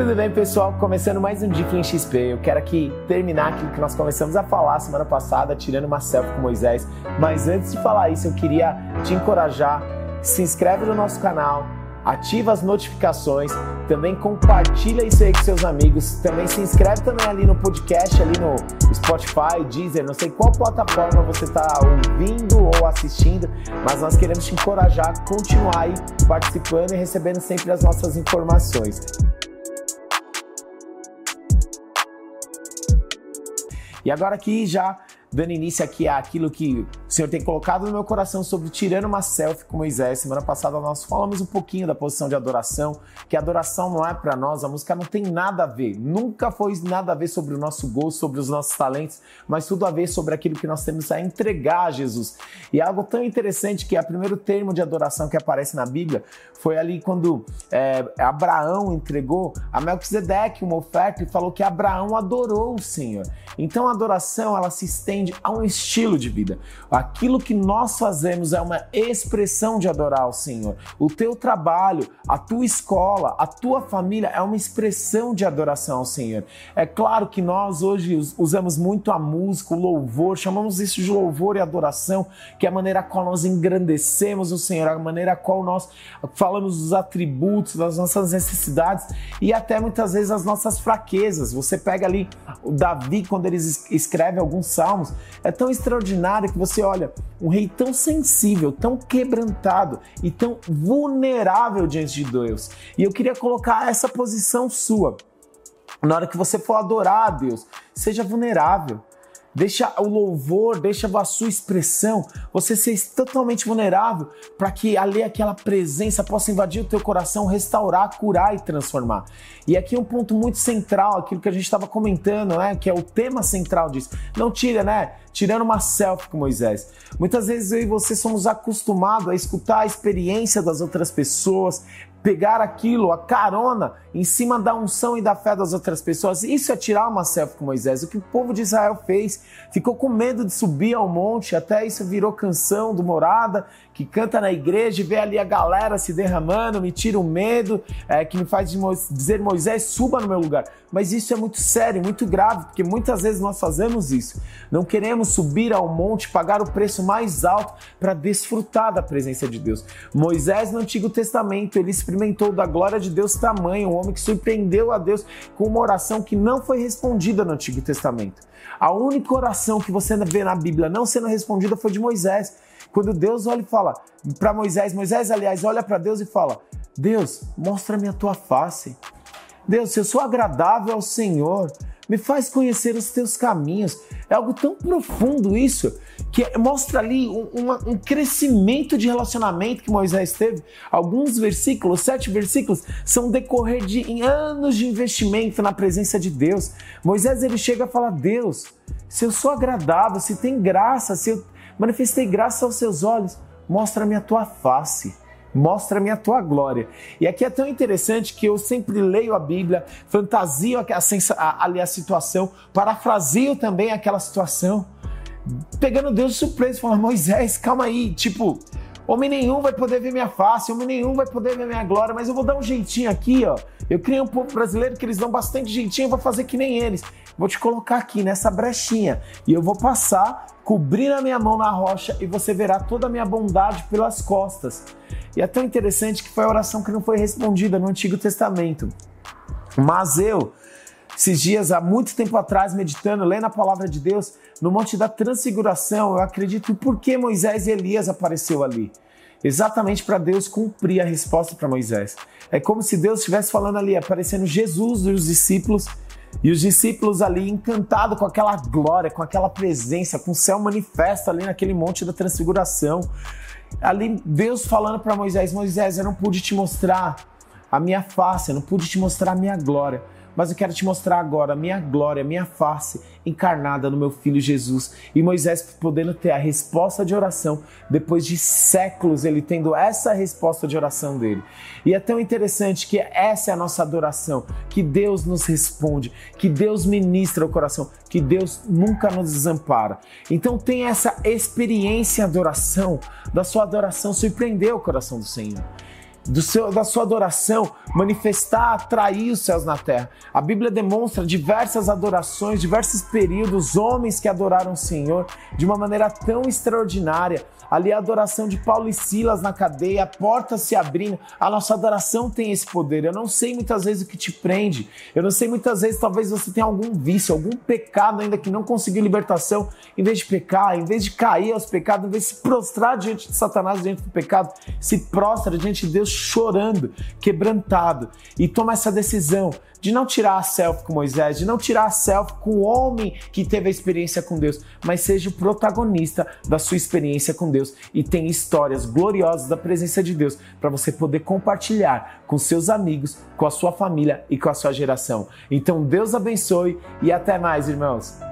Tudo bem, pessoal? Começando mais um Dia XP. Eu quero aqui terminar aquilo que nós começamos a falar semana passada, tirando uma selfie com Moisés. Mas antes de falar isso, eu queria te encorajar. Se inscreve no nosso canal, ativa as notificações, também compartilha isso aí com seus amigos, também se inscreve também ali no podcast, ali no Spotify, Deezer, não sei qual plataforma você está ouvindo ou assistindo, mas nós queremos te encorajar a continuar aí participando e recebendo sempre as nossas informações. E agora aqui já dando início aqui àquilo que o Senhor tem colocado no meu coração sobre tirando uma selfie com Moisés. Semana passada nós falamos um pouquinho da posição de adoração, que a adoração não é para nós, a música não tem nada a ver, nunca foi nada a ver sobre o nosso gosto, sobre os nossos talentos, mas tudo a ver sobre aquilo que nós temos a entregar a Jesus. E é algo tão interessante que é o primeiro termo de adoração que aparece na Bíblia foi ali quando é, Abraão entregou a Melquisedeque uma oferta e falou que Abraão adorou o Senhor. Então a adoração ela se estende a um estilo de vida. Aquilo que nós fazemos é uma expressão de adorar o Senhor. O teu trabalho, a tua escola, a tua família é uma expressão de adoração ao Senhor. É claro que nós hoje usamos muito a música, o louvor, chamamos isso de louvor e adoração, que é a maneira a qual nós engrandecemos o Senhor, a maneira a qual nós falamos dos atributos, das nossas necessidades e até muitas vezes as nossas fraquezas. Você pega ali o Davi, quando ele escreve alguns salmos, é tão extraordinário que você olha um rei tão sensível, tão quebrantado e tão vulnerável diante de Deus. E eu queria colocar essa posição sua. Na hora que você for adorar a Deus, seja vulnerável. Deixa o louvor, deixa a sua expressão, você ser totalmente vulnerável para que ali aquela presença possa invadir o teu coração, restaurar, curar e transformar. E aqui um ponto muito central, aquilo que a gente estava comentando, né, que é o tema central disso. Não tira, né? Tirando uma selfie com Moisés. Muitas vezes eu e você somos acostumados a escutar a experiência das outras pessoas, pegar aquilo, a carona, em cima da unção e da fé das outras pessoas. Isso é tirar uma selfie com Moisés. O que o povo de Israel fez, ficou com medo de subir ao monte, até isso virou canção do Morada, que canta na igreja e vê ali a galera se derramando, me tira o medo, é, que me faz dizer Moisés, suba no meu lugar. Mas isso é muito sério, muito grave, porque muitas vezes nós fazemos isso. Não queremos subir ao monte, pagar o preço mais alto para desfrutar da presença de Deus. Moisés, no Antigo Testamento, ele experimentou da glória de Deus tamanho, um homem que surpreendeu a Deus com uma oração que não foi respondida no Antigo Testamento. A única oração que você vê na Bíblia não sendo respondida foi de Moisés. Quando Deus olha e fala para Moisés, Moisés, aliás, olha para Deus e fala: Deus, mostra-me a tua face. Deus, se eu sou agradável ao Senhor, me faz conhecer os teus caminhos. É algo tão profundo isso, que mostra ali um, um, crescimento de relacionamento que Moisés teve. Alguns versículos, sete versículos, são decorrer de anos de investimento na presença de Deus. Moisés ele chega a falar: Deus, se eu sou agradável, se tem graça, se eu manifestei graça aos seus olhos, mostra-me a tua face mostra-me a tua glória. E aqui é tão interessante que eu sempre leio a Bíblia, fantasio ali a situação, parafrasio também aquela situação, pegando Deus de surpresa, falando, Moisés, calma aí, tipo, homem nenhum vai poder ver minha face, homem nenhum vai poder ver minha glória, mas eu vou dar um jeitinho aqui, ó. Eu criei um povo brasileiro que eles dão bastante jeitinho, eu vou fazer que nem eles. Vou te colocar aqui nessa brechinha e eu vou passar, cobrir a minha mão na rocha e você verá toda a minha bondade pelas costas. E é tão interessante que foi a oração que não foi respondida no Antigo Testamento. Mas eu, esses dias, há muito tempo atrás, meditando, lendo a palavra de Deus, no Monte da Transfiguração, eu acredito por que Moisés e Elias apareceu ali. Exatamente para Deus cumprir a resposta para Moisés. É como se Deus estivesse falando ali, aparecendo Jesus e os discípulos, e os discípulos ali encantados com aquela glória, com aquela presença, com o céu manifesto ali naquele Monte da Transfiguração. Ali Deus falando para Moisés: Moisés, eu não pude te mostrar a minha face, eu não pude te mostrar a minha glória, mas eu quero te mostrar agora a minha glória, a minha face encarnada no meu filho Jesus. E Moisés podendo ter a resposta de oração, depois de séculos ele tendo essa resposta de oração dele. E é tão interessante que essa é a nossa adoração, que Deus nos responde, que Deus ministra o coração, que Deus nunca nos desampara. Então tem essa experiência adoração, da sua adoração surpreender o coração do Senhor. Do seu, da sua adoração manifestar, atrair os céus na terra. A Bíblia demonstra diversas adorações, diversos períodos, homens que adoraram o Senhor de uma maneira tão extraordinária. Ali a adoração de Paulo e Silas na cadeia, a porta se abrindo. A nossa adoração tem esse poder. Eu não sei muitas vezes o que te prende. Eu não sei muitas vezes, talvez você tenha algum vício, algum pecado ainda que não conseguiu libertação. Em vez de pecar, em vez de cair aos pecados, em vez de se prostrar diante de Satanás, diante do pecado, se prostra diante de Deus chorando, quebrantado e toma essa decisão de não tirar a selfie com Moisés, de não tirar a selfie com o homem que teve a experiência com Deus, mas seja o protagonista da sua experiência com Deus e tenha histórias gloriosas da presença de Deus para você poder compartilhar com seus amigos, com a sua família e com a sua geração. Então Deus abençoe e até mais, irmãos.